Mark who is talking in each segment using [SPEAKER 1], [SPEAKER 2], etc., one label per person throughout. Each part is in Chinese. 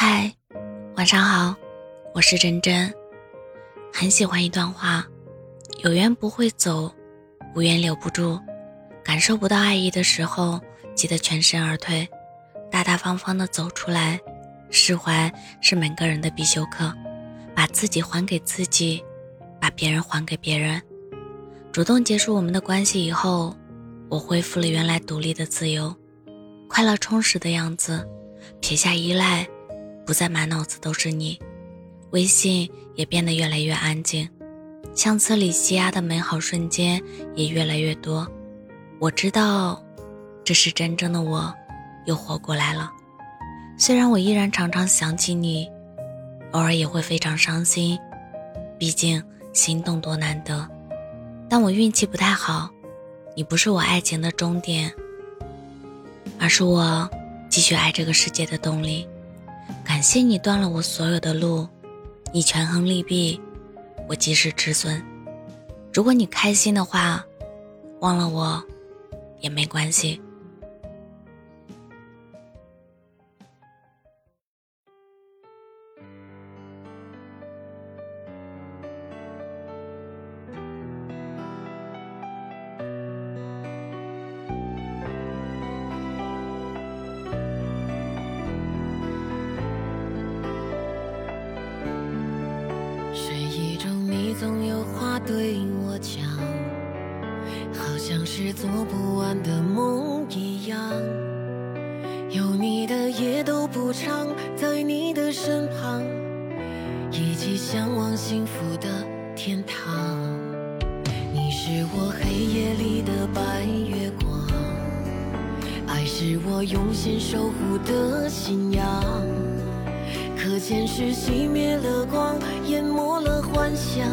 [SPEAKER 1] 嗨，晚上好，我是真真。很喜欢一段话：有缘不会走，无缘留不住。感受不到爱意的时候，记得全身而退，大大方方的走出来。释怀是每个人的必修课，把自己还给自己，把别人还给别人。主动结束我们的关系以后，我恢复了原来独立的自由，快乐充实的样子，撇下依赖。不再满脑子都是你，微信也变得越来越安静，相册里积压的美好瞬间也越来越多。我知道，这是真正的我，又活过来了。虽然我依然常常想起你，偶尔也会非常伤心，毕竟心动多难得。但我运气不太好，你不是我爱情的终点，而是我继续爱这个世界的动力。感谢你断了我所有的路，你权衡利弊，我及时止损。如果你开心的话，忘了我也没关系。
[SPEAKER 2] 对我讲，好像是做不完的梦一样。有你的夜都不长，在你的身旁，一起向往幸福的天堂。你是我黑夜里的白月光，爱是我用心守护的信仰。可见是熄灭了光，淹没了幻想，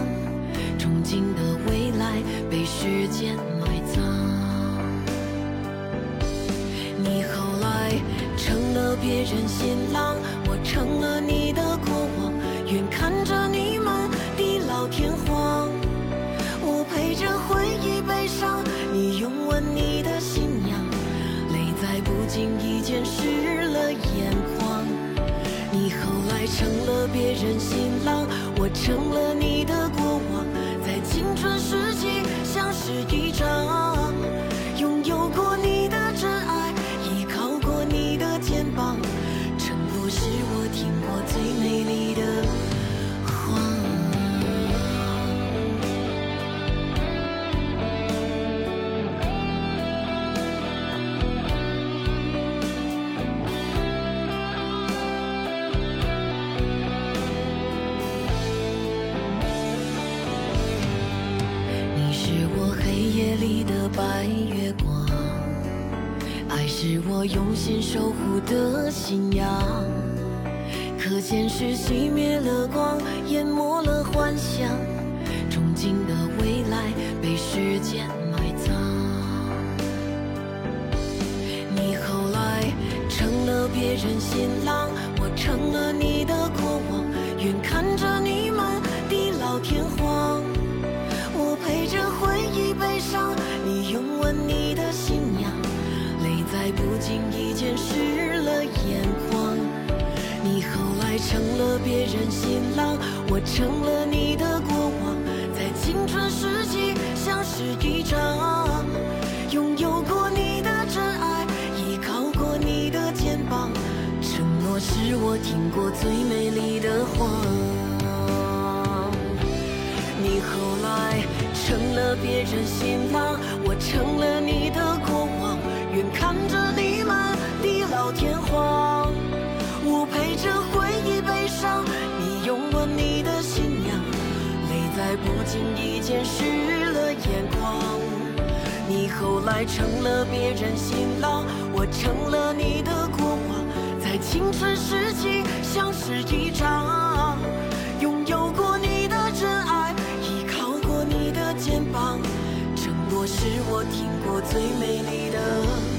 [SPEAKER 2] 憧憬的未来被时间埋葬。你后来成了别人新郎，我成了你的过往，愿看着你们地老天荒。我陪着回忆悲伤，你拥吻你的新娘，泪在不经意间湿了眼眶。你后来成了别人新郎，我成了你的是一场，拥有过你的真爱，依靠过你的肩膀，承诺是我听过最美丽夜里的白月光，爱是我用心守护的信仰。可现实熄灭了光，淹没了幻想，憧憬的未来在不经意间湿了眼眶。你后来成了别人新郎，我成了你的过往，在青春时期相识一场，拥有过你的真爱，依靠过你的肩膀，承诺是我听过最美丽的谎。你后来成了别人新郎，我成了你的过不经意间湿了眼眶。你后来成了别人新郎，我成了你的过往，在青春时期相识一场，拥有过你的真爱。依靠过你的肩膀，承诺是我听过最美丽的。